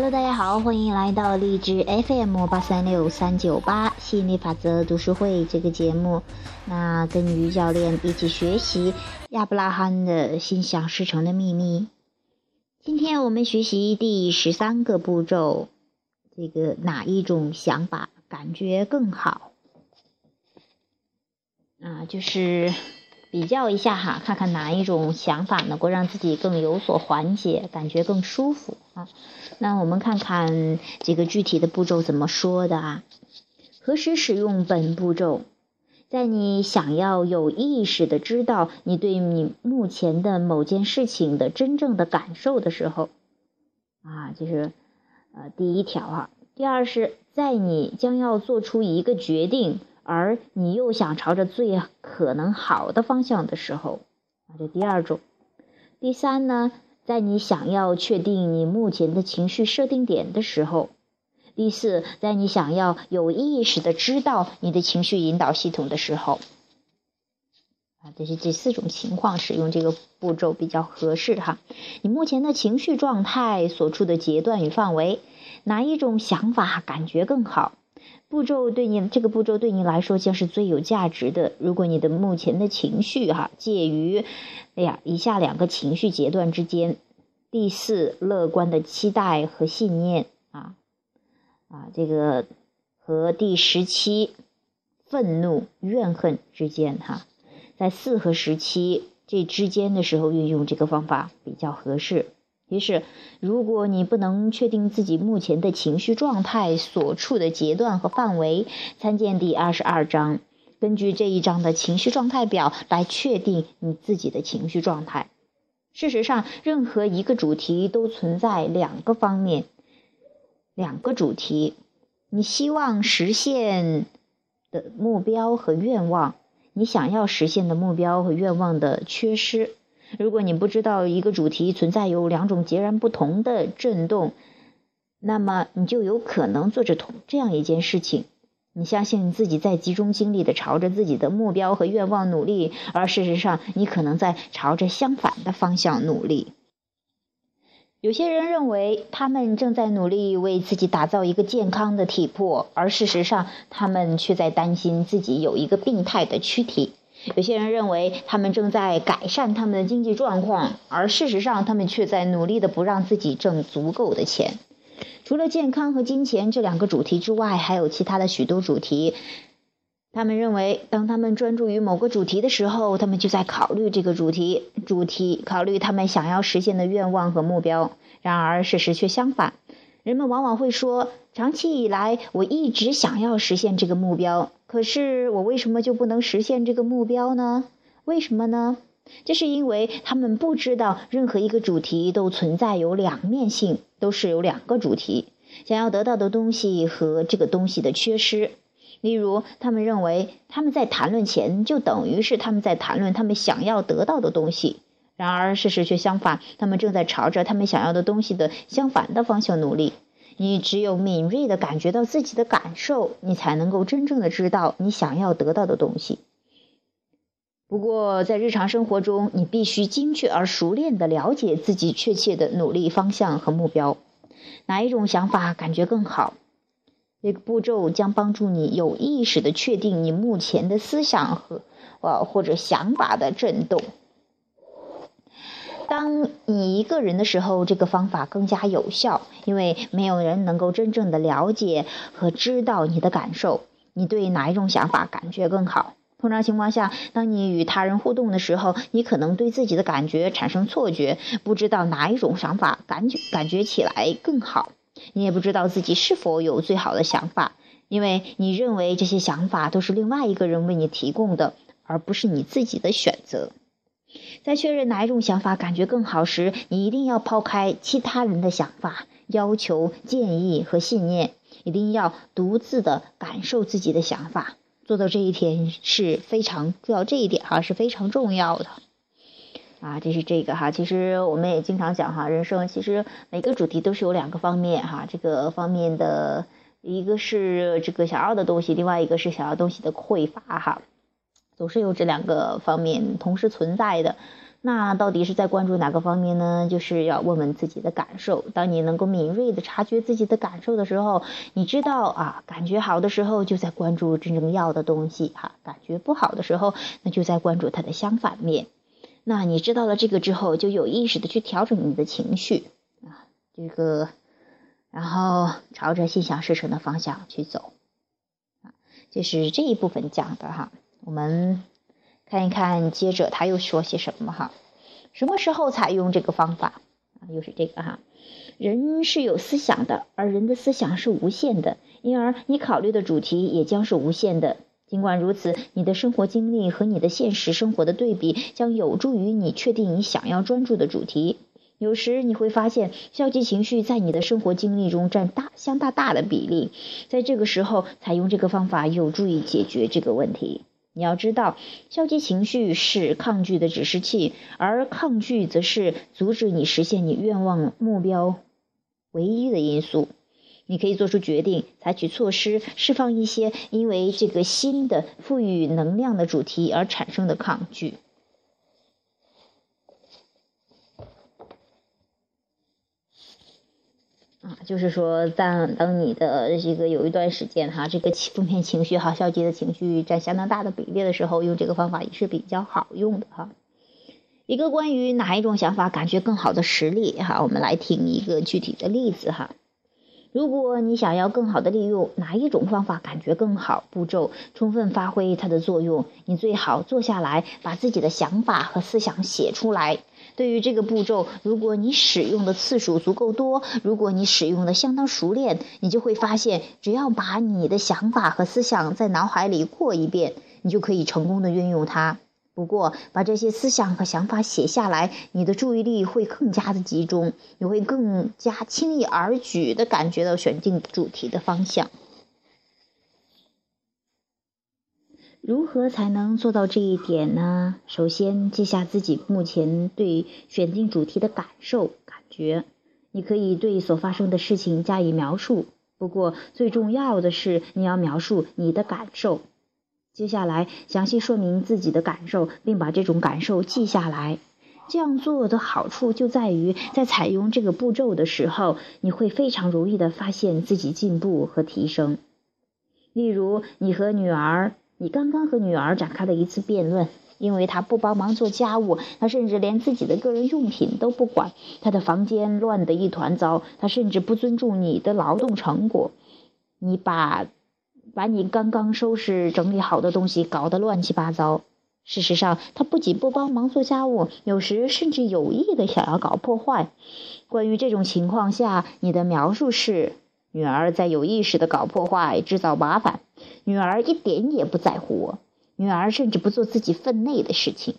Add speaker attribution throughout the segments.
Speaker 1: Hello，大家好，欢迎来到荔枝 FM 八三六三九八吸引力法则读书会这个节目。那跟于教练一起学习亚伯拉罕的心想事成的秘密。今天我们学习第十三个步骤，这个哪一种想法感觉更好？啊，就是比较一下哈，看看哪一种想法能够让自己更有所缓解，感觉更舒服啊。那我们看看这个具体的步骤怎么说的啊？何时使用本步骤？在你想要有意识的知道你对你目前的某件事情的真正的感受的时候，啊，就是呃第一条啊。第二是在你将要做出一个决定，而你又想朝着最可能好的方向的时候，啊，这第二种。第三呢？在你想要确定你目前的情绪设定点的时候，第四，在你想要有意识的知道你的情绪引导系统的时候，啊，这是这四种情况使用这个步骤比较合适哈。你目前的情绪状态所处的阶段与范围，哪一种想法感觉更好？步骤对你这个步骤对你来说将是最有价值的。如果你的目前的情绪哈介于，哎呀，以下两个情绪阶段之间，第四乐观的期待和信念啊啊这个和第十七愤怒怨恨之间哈，在四和十七这之间的时候运用这个方法比较合适。于是，如果你不能确定自己目前的情绪状态所处的阶段和范围，参见第二十二章，根据这一章的情绪状态表来确定你自己的情绪状态。事实上，任何一个主题都存在两个方面，两个主题，你希望实现的目标和愿望，你想要实现的目标和愿望的缺失。如果你不知道一个主题存在有两种截然不同的震动，那么你就有可能做着同这样一件事情。你相信自己在集中精力的朝着自己的目标和愿望努力，而事实上你可能在朝着相反的方向努力。有些人认为他们正在努力为自己打造一个健康的体魄，而事实上他们却在担心自己有一个病态的躯体。有些人认为他们正在改善他们的经济状况，而事实上，他们却在努力的不让自己挣足够的钱。除了健康和金钱这两个主题之外，还有其他的许多主题。他们认为，当他们专注于某个主题的时候，他们就在考虑这个主题，主题考虑他们想要实现的愿望和目标。然而，事实却相反。人们往往会说：“长期以来，我一直想要实现这个目标。”可是我为什么就不能实现这个目标呢？为什么呢？这是因为他们不知道任何一个主题都存在有两面性，都是有两个主题想要得到的东西和这个东西的缺失。例如，他们认为他们在谈论钱，就等于是他们在谈论他们想要得到的东西。然而，事实却相反，他们正在朝着他们想要的东西的相反的方向努力。你只有敏锐的感觉到自己的感受，你才能够真正的知道你想要得到的东西。不过，在日常生活中，你必须精确而熟练的了解自己确切的努力方向和目标。哪一种想法感觉更好？这个步骤将帮助你有意识的确定你目前的思想和呃或者想法的震动。当你一个人的时候，这个方法更加有效，因为没有人能够真正的了解和知道你的感受。你对哪一种想法感觉更好？通常情况下，当你与他人互动的时候，你可能对自己的感觉产生错觉，不知道哪一种想法感觉感觉起来更好。你也不知道自己是否有最好的想法，因为你认为这些想法都是另外一个人为你提供的，而不是你自己的选择。在确认哪一种想法感觉更好时，你一定要抛开其他人的想法、要求、建议和信念，一定要独自的感受自己的想法。做到这一点是非常做到这一点哈是非常重要的。啊，这是这个哈。其实我们也经常讲哈，人生其实每个主题都是有两个方面哈。这个方面的一个是这个想要的东西，另外一个是想要东西的匮乏哈。总是有这两个方面同时存在的，那到底是在关注哪个方面呢？就是要问问自己的感受。当你能够敏锐的察觉自己的感受的时候，你知道啊，感觉好的时候就在关注真正要的东西哈，感觉不好的时候，那就在关注它的相反面。那你知道了这个之后，就有意识的去调整你的情绪啊，这个，然后朝着心想事成的方向去走啊，就是这一部分讲的哈，我们。看一看，接着他又说些什么哈？什么时候采用这个方法啊？又是这个哈。人是有思想的，而人的思想是无限的，因而你考虑的主题也将是无限的。尽管如此，你的生活经历和你的现实生活的对比，将有助于你确定你想要专注的主题。有时你会发现，消极情绪在你的生活经历中占大相当大的比例，在这个时候采用这个方法，有助于解决这个问题。你要知道，消极情绪是抗拒的指示器，而抗拒则是阻止你实现你愿望目标唯一的因素。你可以做出决定，采取措施，释放一些因为这个新的赋予能量的主题而产生的抗拒。啊，就是说，当当你的这个有一段时间哈，这个负面情绪哈、消极的情绪占相当大的比例的时候，用这个方法也是比较好用的哈。一个关于哪一种想法感觉更好的实例哈，我们来听一个具体的例子哈。如果你想要更好的利用哪一种方法感觉更好，步骤充分发挥它的作用，你最好坐下来把自己的想法和思想写出来。对于这个步骤，如果你使用的次数足够多，如果你使用的相当熟练，你就会发现，只要把你的想法和思想在脑海里过一遍，你就可以成功的运用它。不过，把这些思想和想法写下来，你的注意力会更加的集中，你会更加轻易而举的感觉到选定主题的方向。如何才能做到这一点呢？首先，记下自己目前对选定主题的感受、感觉。你可以对所发生的事情加以描述，不过最重要的是你要描述你的感受。接下来，详细说明自己的感受，并把这种感受记下来。这样做的好处就在于，在采用这个步骤的时候，你会非常容易的发现自己进步和提升。例如，你和女儿。你刚刚和女儿展开了一次辩论，因为她不帮忙做家务，她甚至连自己的个人用品都不管，她的房间乱得一团糟，她甚至不尊重你的劳动成果。你把把你刚刚收拾整理好的东西搞得乱七八糟。事实上，她不仅不帮忙做家务，有时甚至有意的想要搞破坏。关于这种情况下，你的描述是。女儿在有意识的搞破坏、制造麻烦。女儿一点也不在乎我。女儿甚至不做自己分内的事情。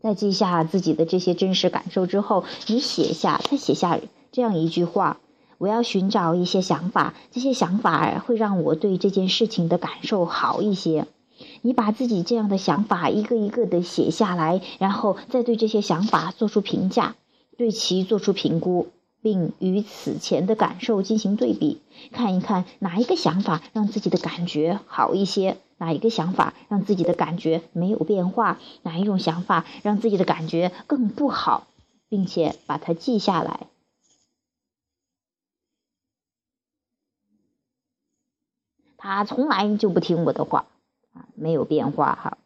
Speaker 1: 在记下自己的这些真实感受之后，你写下，再写下这样一句话：我要寻找一些想法，这些想法会让我对这件事情的感受好一些。你把自己这样的想法一个一个的写下来，然后再对这些想法做出评价，对其做出评估。并与此前的感受进行对比，看一看哪一个想法让自己的感觉好一些，哪一个想法让自己的感觉没有变化，哪一种想法让自己的感觉更不好，并且把它记下来。他从来就不听我的话，啊，没有变化哈。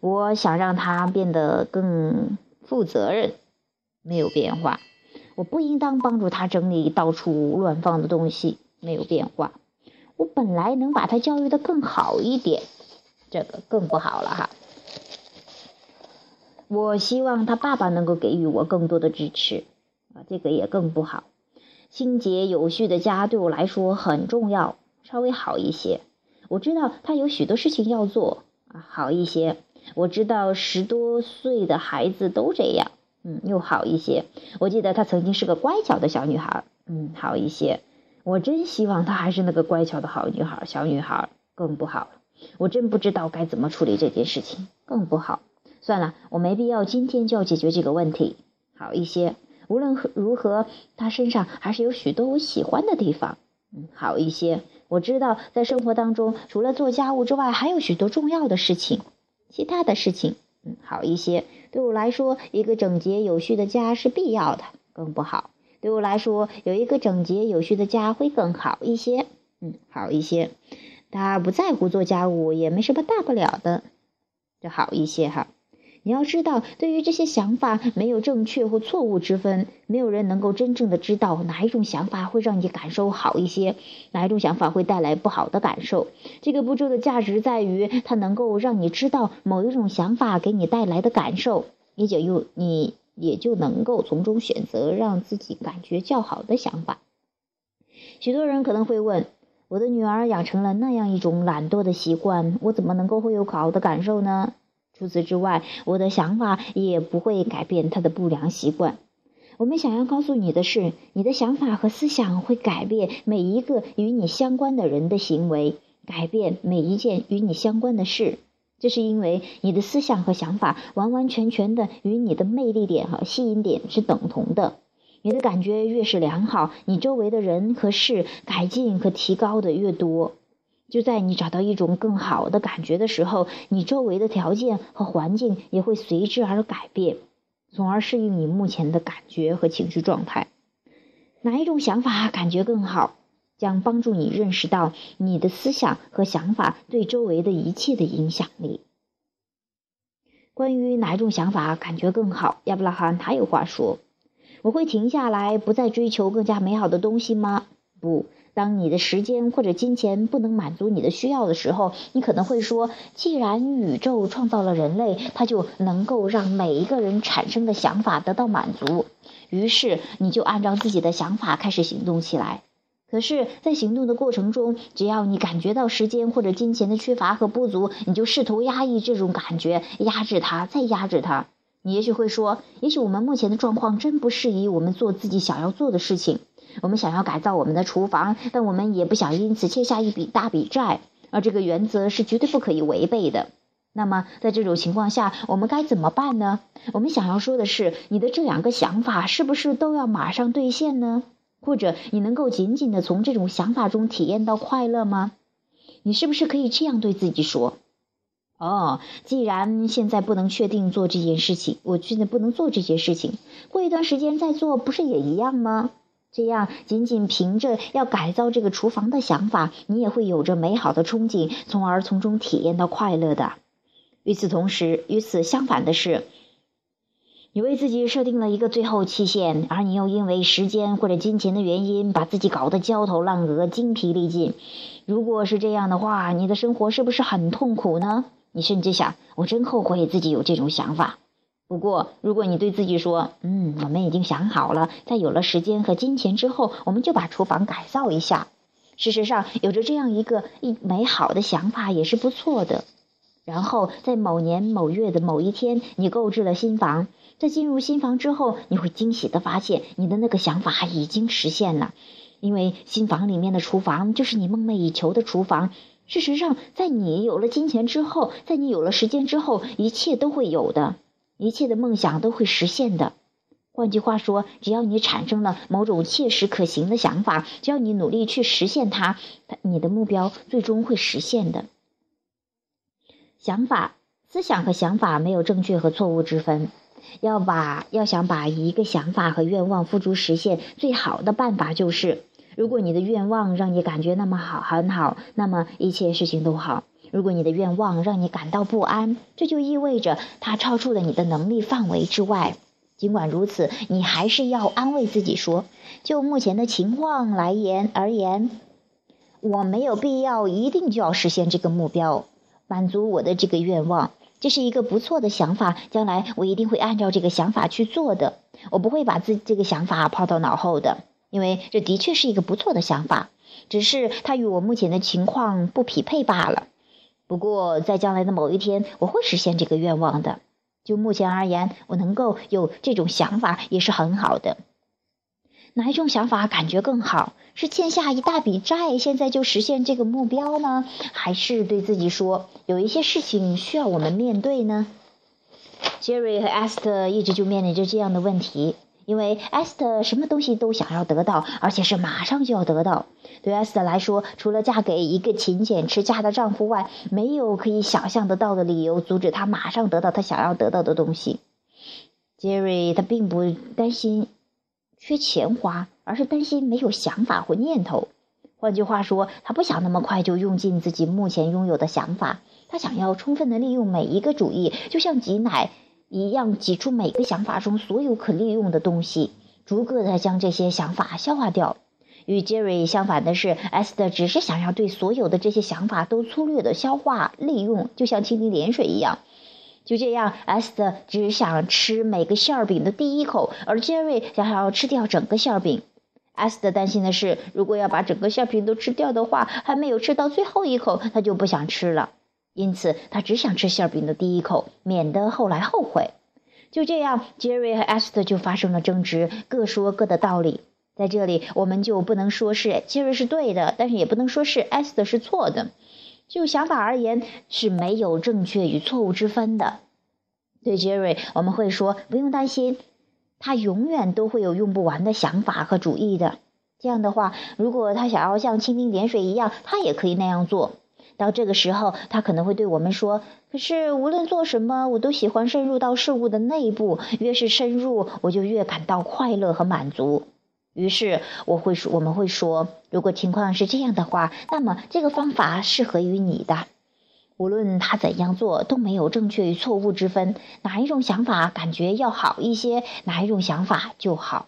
Speaker 1: 我想让他变得更负责任，没有变化。我不应当帮助他整理到处乱放的东西，没有变化。我本来能把他教育的更好一点，这个更不好了哈。我希望他爸爸能够给予我更多的支持，啊，这个也更不好。清洁有序的家对我来说很重要，稍微好一些。我知道他有许多事情要做，啊，好一些。我知道十多岁的孩子都这样。嗯，又好一些。我记得她曾经是个乖巧的小女孩。嗯，好一些。我真希望她还是那个乖巧的好女孩。小女孩更不好。我真不知道该怎么处理这件事情，更不好。算了，我没必要今天就要解决这个问题。好一些。无论如何，她身上还是有许多我喜欢的地方。嗯，好一些。我知道在生活当中，除了做家务之外，还有许多重要的事情，其他的事情。嗯，好一些。对我来说，一个整洁有序的家是必要的，更不好。对我来说，有一个整洁有序的家会更好一些，嗯，好一些。他不在乎做家务，也没什么大不了的，这好一些哈。你要知道，对于这些想法，没有正确或错误之分。没有人能够真正的知道哪一种想法会让你感受好一些，哪一种想法会带来不好的感受。这个步骤的价值在于，它能够让你知道某一种想法给你带来的感受，也就又你也就能够从中选择让自己感觉较好的想法。许多人可能会问：我的女儿养成了那样一种懒惰的习惯，我怎么能够会有好的感受呢？除此之外，我的想法也不会改变他的不良习惯。我们想要告诉你的是，你的想法和思想会改变每一个与你相关的人的行为，改变每一件与你相关的事。这是因为你的思想和想法完完全全的与你的魅力点和吸引点是等同的。你的感觉越是良好，你周围的人和事改进和提高的越多。就在你找到一种更好的感觉的时候，你周围的条件和环境也会随之而改变，从而适应你目前的感觉和情绪状态。哪一种想法感觉更好，将帮助你认识到你的思想和想法对周围的一切的影响力。关于哪一种想法感觉更好，亚伯拉罕他有话说：“我会停下来，不再追求更加美好的东西吗？不。”当你的时间或者金钱不能满足你的需要的时候，你可能会说：“既然宇宙创造了人类，它就能够让每一个人产生的想法得到满足。”于是你就按照自己的想法开始行动起来。可是，在行动的过程中，只要你感觉到时间或者金钱的缺乏和不足，你就试图压抑这种感觉，压制它，再压制它。你也许会说：“也许我们目前的状况真不适宜我们做自己想要做的事情。”我们想要改造我们的厨房，但我们也不想因此欠下一笔大笔债，而这个原则是绝对不可以违背的。那么，在这种情况下，我们该怎么办呢？我们想要说的是，你的这两个想法是不是都要马上兑现呢？或者，你能够仅仅的从这种想法中体验到快乐吗？你是不是可以这样对自己说：“哦，既然现在不能确定做这件事情，我现在不能做这件事情，过一段时间再做，不是也一样吗？”这样，仅仅凭着要改造这个厨房的想法，你也会有着美好的憧憬，从而从中体验到快乐的。与此同时，与此相反的是，你为自己设定了一个最后期限，而你又因为时间或者金钱的原因，把自己搞得焦头烂额、精疲力尽。如果是这样的话，你的生活是不是很痛苦呢？你甚至想：我真后悔自己有这种想法。不过，如果你对自己说：“嗯，我们已经想好了，在有了时间和金钱之后，我们就把厨房改造一下。”事实上，有着这样一个一美好的想法也是不错的。然后，在某年某月的某一天，你购置了新房。在进入新房之后，你会惊喜的发现，你的那个想法已经实现了，因为新房里面的厨房就是你梦寐以求的厨房。事实上，在你有了金钱之后，在你有了时间之后，一切都会有的。一切的梦想都会实现的。换句话说，只要你产生了某种切实可行的想法，只要你努力去实现它，你的目标最终会实现的。想法、思想和想法没有正确和错误之分。要把要想把一个想法和愿望付诸实现，最好的办法就是：如果你的愿望让你感觉那么好很好，那么一切事情都好。如果你的愿望让你感到不安，这就意味着它超出了你的能力范围之外。尽管如此，你还是要安慰自己说：就目前的情况来言而言，我没有必要一定就要实现这个目标，满足我的这个愿望。这是一个不错的想法，将来我一定会按照这个想法去做的。我不会把自这个想法抛到脑后的，因为这的确是一个不错的想法，只是它与我目前的情况不匹配罢了。不过，在将来的某一天，我会实现这个愿望的。就目前而言，我能够有这种想法也是很好的。哪一种想法感觉更好？是欠下一大笔债，现在就实现这个目标呢？还是对自己说，有一些事情需要我们面对呢？Jerry 和 Esther 一直就面临着这样的问题。因为 Esther 什么东西都想要得到，而且是马上就要得到。对 Esther 来说，除了嫁给一个勤俭持家的丈夫外，没有可以想象得到的理由阻止她马上得到她想要得到的东西。Jerry 他并不担心缺钱花，而是担心没有想法或念头。换句话说，他不想那么快就用尽自己目前拥有的想法，他想要充分的利用每一个主意，就像挤奶一样，挤出每个想法中所有可利用的东西，逐个的将这些想法消化掉。与 Jerry 相反的是，S 的只是想要对所有的这些想法都粗略的消化利用，就像蜻蜓点水一样。就这样，S 的只想吃每个馅饼的第一口，而 Jerry 想要吃掉整个馅饼。S 的担心的是，如果要把整个馅饼都吃掉的话，还没有吃到最后一口，他就不想吃了。因此，他只想吃馅饼的第一口，免得后来后悔。就这样，Jerry 和 Esther 就发生了争执，各说各的道理。在这里，我们就不能说是 Jerry 是对的，但是也不能说是 Esther 是错的。就想法而言，是没有正确与错误之分的。对 Jerry，我们会说不用担心，他永远都会有用不完的想法和主意的。这样的话，如果他想要像蜻蜓点水一样，他也可以那样做。到这个时候，他可能会对我们说：“可是无论做什么，我都喜欢深入到事物的内部。越是深入，我就越感到快乐和满足。”于是我会说，我们会说，如果情况是这样的话，那么这个方法适合于你的。无论他怎样做，都没有正确与错误之分。哪一种想法感觉要好一些，哪一种想法就好。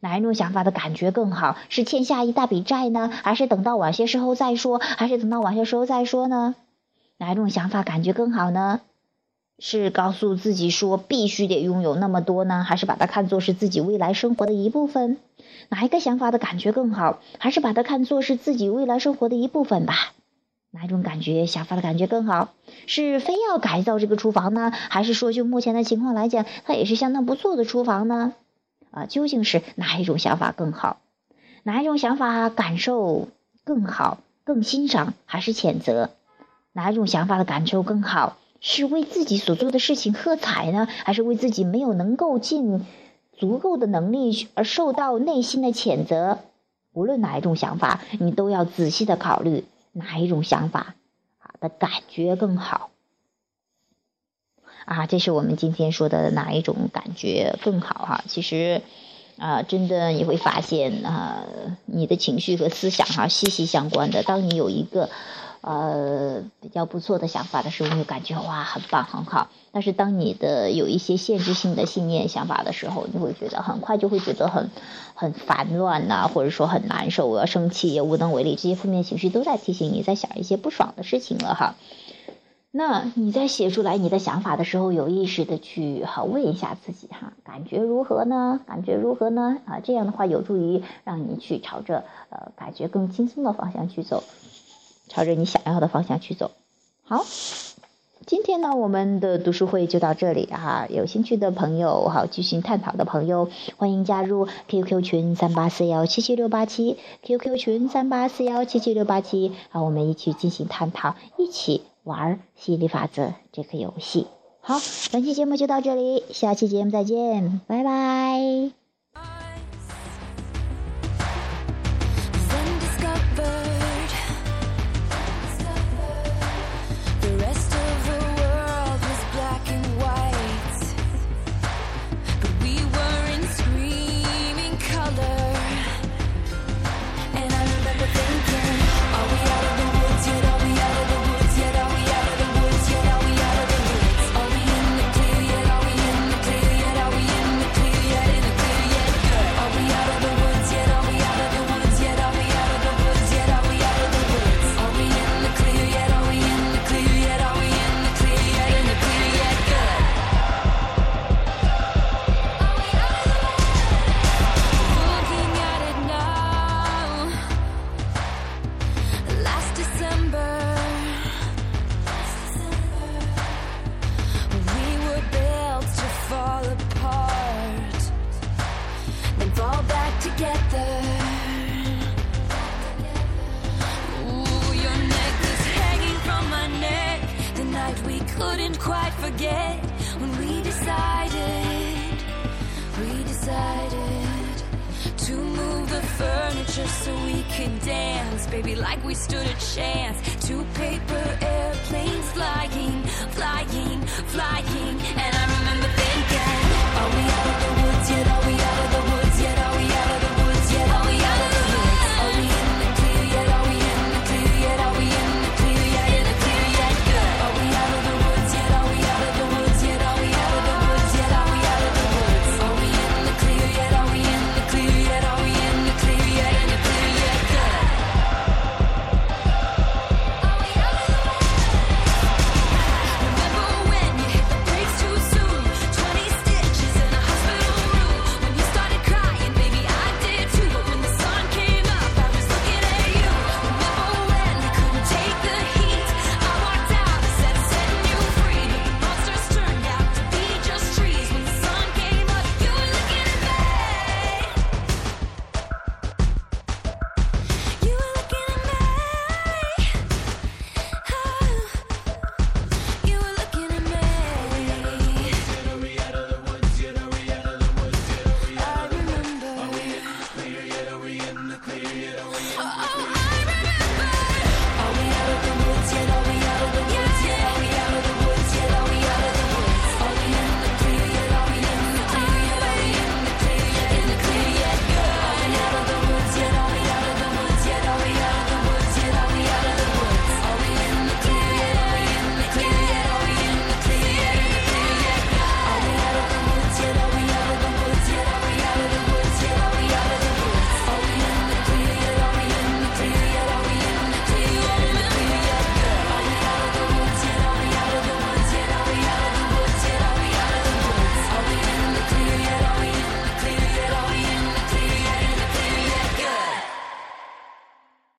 Speaker 1: 哪一种想法的感觉更好？是欠下一大笔债呢，还是等到晚些时候再说？还是等到晚些时候再说呢？哪一种想法感觉更好呢？是告诉自己说必须得拥有那么多呢，还是把它看作是自己未来生活的一部分？哪一个想法的感觉更好？还是把它看作是自己未来生活的一部分吧？哪一种感觉、想法的感觉更好？是非要改造这个厨房呢，还是说就目前的情况来讲，它也是相当不错的厨房呢？啊，究竟是哪一种想法更好？哪一种想法感受更好、更欣赏，还是谴责？哪一种想法的感受更好？是为自己所做的事情喝彩呢，还是为自己没有能够尽足够的能力而受到内心的谴责？无论哪一种想法，你都要仔细的考虑哪一种想法啊的感觉更好。啊，这是我们今天说的哪一种感觉更好哈？其实啊，真的你会发现啊，你的情绪和思想哈息息相关的。当你有一个。呃，比较不错的想法的时候，你就感觉哇，很棒，很好。但是当你的有一些限制性的信念、想法的时候，你会觉得很快就会觉得很很烦乱呐，或者说很难受，我要生气也无能为力。这些负面情绪都在提醒你在想一些不爽的事情了哈。那你在写出来你的想法的时候，有意识的去哈问一下自己哈，感觉如何呢？感觉如何呢？啊，这样的话有助于让你去朝着呃感觉更轻松的方向去走。朝着你想要的方向去走。好，今天呢，我们的读书会就到这里哈。有兴趣的朋友，好，继续探讨的朋友，欢迎加入 QQ 群三八四幺七七六八七，QQ 群三八四幺七七六八七，好，我们一起进行探讨，一起玩吸引力法则这个游戏。好，本期节目就到这里，下期节目再见，拜拜。Just so we could dance, baby, like we stood a chance. Two paper airplanes flying, flying, flying.
Speaker 2: And I remember thinking, are we out of the woods yet?